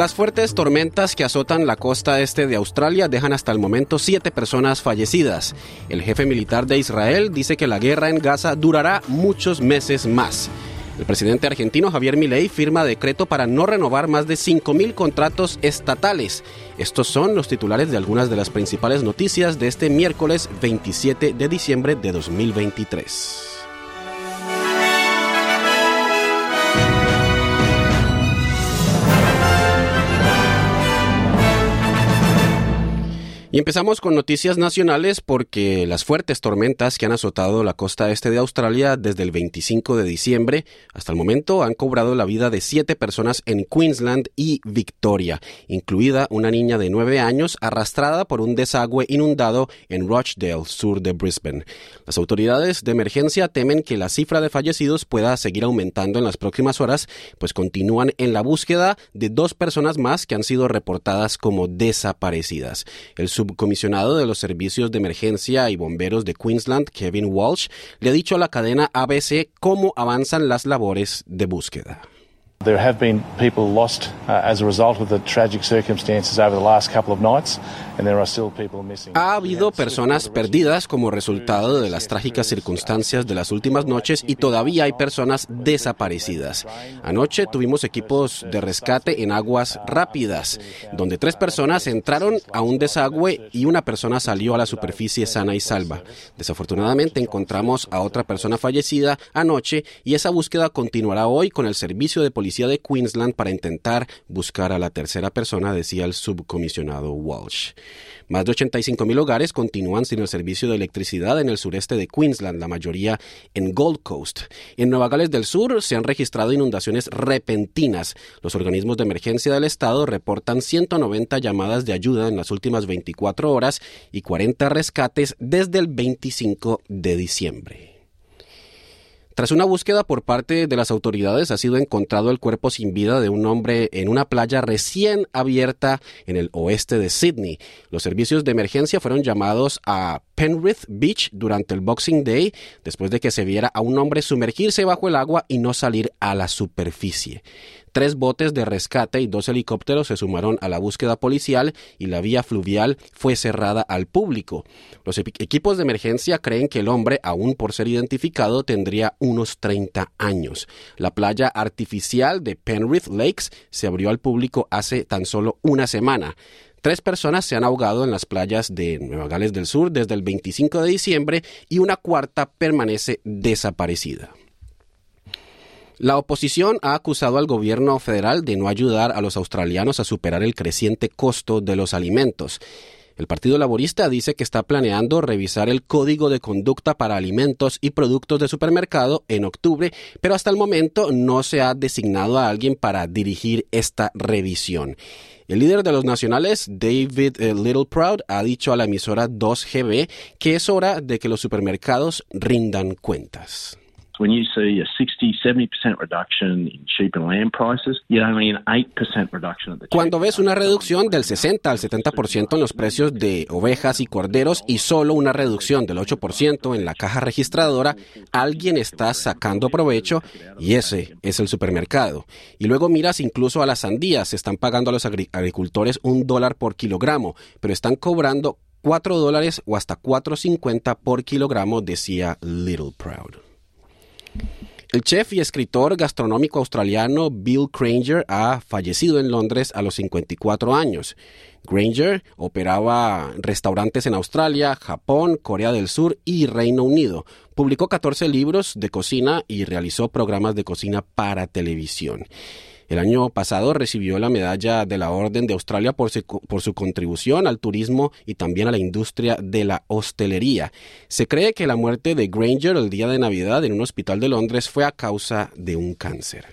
Las fuertes tormentas que azotan la costa este de Australia dejan hasta el momento siete personas fallecidas. El jefe militar de Israel dice que la guerra en Gaza durará muchos meses más. El presidente argentino Javier Milei firma decreto para no renovar más de 5.000 contratos estatales. Estos son los titulares de algunas de las principales noticias de este miércoles 27 de diciembre de 2023. Y empezamos con noticias nacionales porque las fuertes tormentas que han azotado la costa este de Australia desde el 25 de diciembre hasta el momento han cobrado la vida de siete personas en Queensland y Victoria, incluida una niña de nueve años arrastrada por un desagüe inundado en Rochdale, sur de Brisbane. Las autoridades de emergencia temen que la cifra de fallecidos pueda seguir aumentando en las próximas horas, pues continúan en la búsqueda de dos personas más que han sido reportadas como desaparecidas. El subcomisionado de los servicios de emergencia y bomberos de Queensland, Kevin Walsh, le ha dicho a la cadena ABC cómo avanzan las labores de búsqueda. There have been people lost uh, as a result of the tragic circumstances over the last couple of nights, and there are still people missing. Ha habido personas perdidas como resultado de las trágicas circunstancias de las últimas noches y todavía hay personas desaparecidas. Anoche tuvimos equipos de rescate en aguas rápidas, donde tres personas entraron a un desagüe y una persona salió a la superficie sana y salva. Desafortunadamente encontramos a otra persona fallecida anoche y esa búsqueda continuará hoy con el servicio de policía de Queensland para intentar buscar a la tercera persona, decía el subcomisionado Walsh. Más de 85 mil hogares continúan sin el servicio de electricidad en el sureste de Queensland, la mayoría en Gold Coast. En Nueva Gales del Sur se han registrado inundaciones repentinas. Los organismos de emergencia del estado reportan 190 llamadas de ayuda en las últimas 24 horas y 40 rescates desde el 25 de diciembre. Tras una búsqueda por parte de las autoridades, ha sido encontrado el cuerpo sin vida de un hombre en una playa recién abierta en el oeste de Sydney. Los servicios de emergencia fueron llamados a Penrith Beach durante el Boxing Day, después de que se viera a un hombre sumergirse bajo el agua y no salir a la superficie. Tres botes de rescate y dos helicópteros se sumaron a la búsqueda policial y la vía fluvial fue cerrada al público. Los equipos de emergencia creen que el hombre, aún por ser identificado, tendría unos 30 años. La playa artificial de Penrith Lakes se abrió al público hace tan solo una semana. Tres personas se han ahogado en las playas de Nueva Gales del Sur desde el 25 de diciembre y una cuarta permanece desaparecida. La oposición ha acusado al gobierno federal de no ayudar a los australianos a superar el creciente costo de los alimentos. El Partido Laborista dice que está planeando revisar el Código de Conducta para Alimentos y Productos de Supermercado en octubre, pero hasta el momento no se ha designado a alguien para dirigir esta revisión. El líder de los nacionales, David eh, Littleproud, ha dicho a la emisora 2GB que es hora de que los supermercados rindan cuentas. Cuando ves una reducción del 60 al 70% en los precios de ovejas y corderos y solo una reducción del 8% en la caja registradora, alguien está sacando provecho y ese es el supermercado. Y luego miras incluso a las sandías, están pagando a los agricultores un dólar por kilogramo, pero están cobrando 4 dólares o hasta 4.50 por kilogramo, decía Little Proud. El chef y escritor gastronómico australiano Bill Granger ha fallecido en Londres a los 54 años. Granger operaba restaurantes en Australia, Japón, Corea del Sur y Reino Unido. Publicó 14 libros de cocina y realizó programas de cocina para televisión. El año pasado recibió la medalla de la Orden de Australia por su, por su, contribución al turismo y también a la industria de la hostelería. Se cree que la muerte de Granger el día de Navidad en un hospital de Londres fue a causa de un cáncer.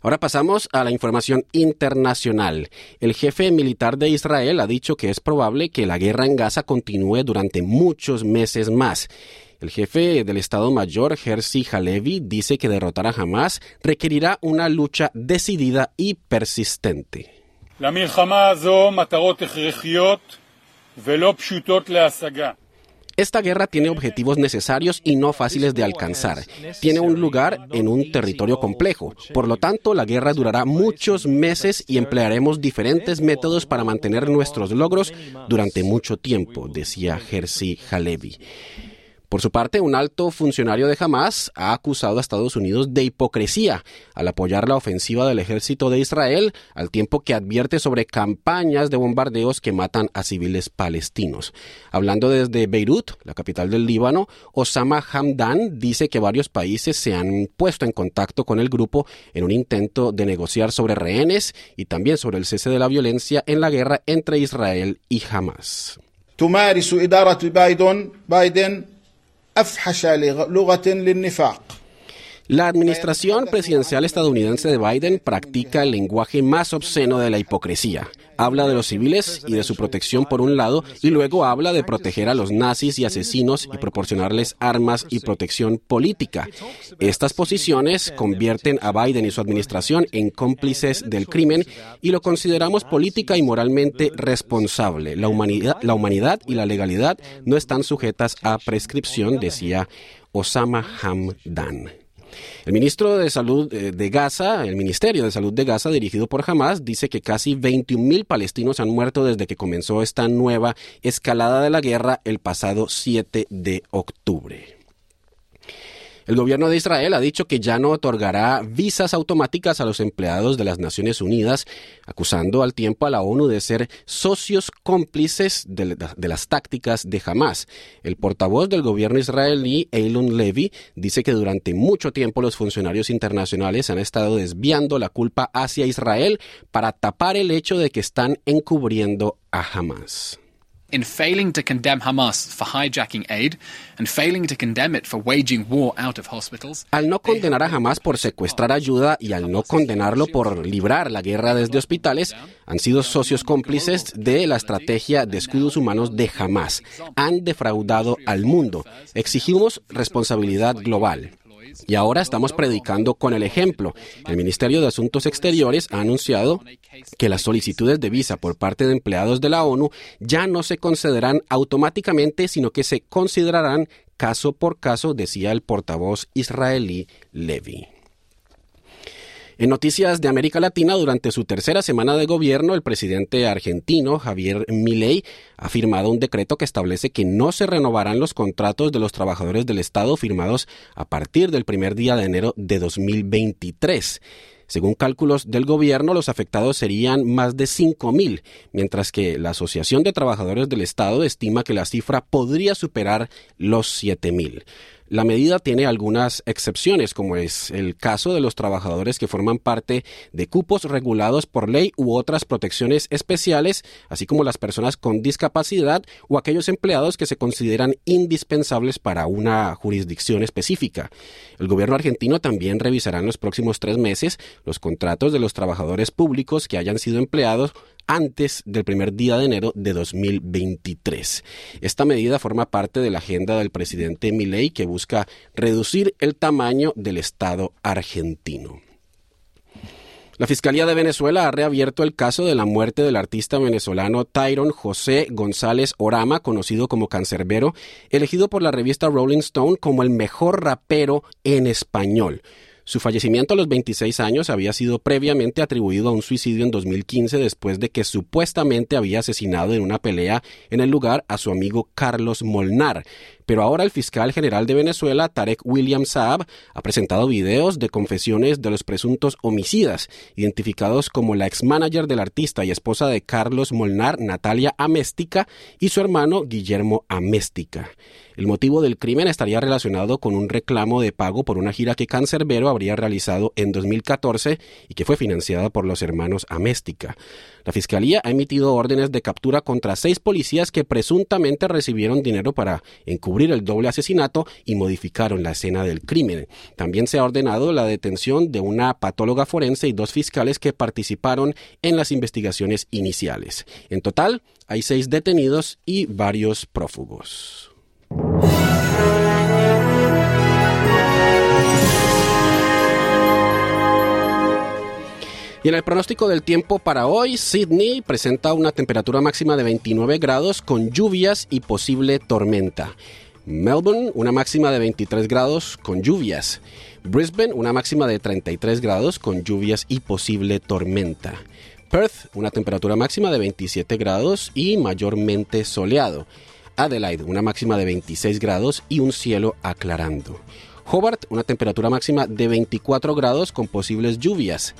Ahora pasamos a la información internacional. El jefe militar de Israel ha dicho que es probable que la guerra en Gaza continúe durante muchos meses más. El jefe del Estado Mayor, Herzi Halevi, dice que derrotar a Hamas requerirá una lucha decidida y persistente. Esta guerra tiene objetivos necesarios y no fáciles de alcanzar. Tiene un lugar en un territorio complejo. Por lo tanto, la guerra durará muchos meses y emplearemos diferentes métodos para mantener nuestros logros durante mucho tiempo, decía Herzi Halevi. Por su parte, un alto funcionario de Hamas ha acusado a Estados Unidos de hipocresía al apoyar la ofensiva del ejército de Israel, al tiempo que advierte sobre campañas de bombardeos que matan a civiles palestinos. Hablando desde Beirut, la capital del Líbano, Osama Hamdan dice que varios países se han puesto en contacto con el grupo en un intento de negociar sobre rehenes y también sobre el cese de la violencia en la guerra entre Israel y Hamas. أفحش لغة للنفاق. La administración presidencial estadounidense de Biden practica el lenguaje más obsceno de la hipocresía. Habla de los civiles y de su protección por un lado y luego habla de proteger a los nazis y asesinos y proporcionarles armas y protección política. Estas posiciones convierten a Biden y su administración en cómplices del crimen y lo consideramos política y moralmente responsable. La humanidad, la humanidad y la legalidad no están sujetas a prescripción, decía Osama Hamdan. El ministro de Salud eh, de Gaza, el Ministerio de Salud de Gaza, dirigido por Hamas, dice que casi 21.000 palestinos han muerto desde que comenzó esta nueva escalada de la guerra el pasado 7 de octubre. El gobierno de Israel ha dicho que ya no otorgará visas automáticas a los empleados de las Naciones Unidas, acusando al tiempo a la ONU de ser socios cómplices de, las tácticas de Hamas. El portavoz del gobierno israelí, Eilon Levy, dice que durante mucho tiempo los funcionarios internacionales han estado desviando la culpa hacia Israel para tapar el hecho de que están encubriendo a Hamas in failing to condemn Hamas for hijacking aid and failing to condemn it for waging war out of hospitals. Al no condenar a Hamas por secuestrar ayuda y al no condenarlo por librar la guerra desde hospitales, han sido socios cómplices de la estrategia de escudos humanos de Hamas. Han defraudado al mundo. Exigimos responsabilidad global. Y ahora estamos predicando con el ejemplo. El Ministerio de Asuntos Exteriores ha anunciado que las solicitudes de visa por parte de empleados de la ONU ya no se concederán automáticamente, sino que se considerarán caso por caso, decía el portavoz israelí Levy. En noticias de América Latina, durante su tercera semana de gobierno, el presidente argentino Javier Milei ha firmado un decreto que establece que no se renovarán los contratos de los trabajadores del Estado firmados a partir del primer día de enero de 2023. Según cálculos del gobierno, los afectados serían más de 5.000, mientras que la Asociación de Trabajadores del Estado estima que la cifra podría superar los 7.000. La medida tiene algunas excepciones, como es el caso de los trabajadores que forman parte de cupos regulados por ley u otras protecciones especiales, así como las personas con discapacidad o aquellos empleados que se consideran indispensables para una jurisdicción específica. El gobierno argentino también revisará en los próximos tres meses los contratos de los trabajadores públicos que hayan sido empleados antes del primer día de enero de 2023. Esta medida forma parte de la agenda del presidente Milei que busca reducir el tamaño del Estado argentino. La Fiscalía de Venezuela ha reabierto el caso de la muerte del artista venezolano Tyron José González Orama, conocido como Cancerbero, elegido por la revista Rolling Stone como el mejor rapero en español. Su fallecimiento a los 26 años había sido previamente atribuido a un suicidio en 2015 después de que supuestamente había asesinado en una pelea en el lugar a su amigo Carlos Molnar. Pero ahora el fiscal general de Venezuela, Tarek William Saab, ha presentado videos de confesiones de los presuntos homicidas, identificados como la ex-manager del artista y esposa de Carlos Molnar, Natalia Améstica, y su hermano Guillermo Améstica. El motivo del crimen estaría relacionado con un reclamo de pago por una gira que Cancerbero habría realizado en 2014 y que fue financiada por los hermanos Améstica. La Fiscalía ha emitido órdenes de captura contra seis policías que presuntamente recibieron dinero para encubrir el doble asesinato y modificaron la escena del crimen. También se ha ordenado la detención de una patóloga forense y dos fiscales que participaron en las investigaciones iniciales. En total, hay seis detenidos y varios prófugos. Y en el pronóstico del tiempo para hoy, Sydney presenta una temperatura máxima de 29 grados con lluvias y posible tormenta. Melbourne, una máxima de 23 grados con lluvias. Brisbane, una máxima de 33 grados con lluvias y posible tormenta. Perth, una temperatura máxima de 27 grados y mayormente soleado. Adelaide, una máxima de 26 grados y un cielo aclarando. Hobart, una temperatura máxima de 24 grados con posibles lluvias.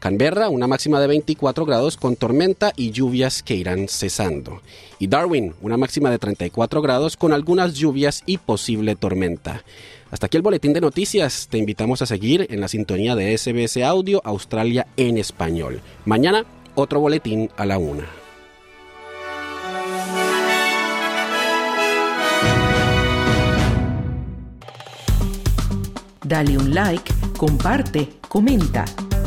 Canberra, una máxima de 24 grados con tormenta y lluvias que irán cesando. Y Darwin, una máxima de 34 grados con algunas lluvias y posible tormenta. Hasta aquí el boletín de noticias. Te invitamos a seguir en la sintonía de SBS Audio Australia en español. Mañana, otro boletín a la una. Dale un like, comparte, comenta.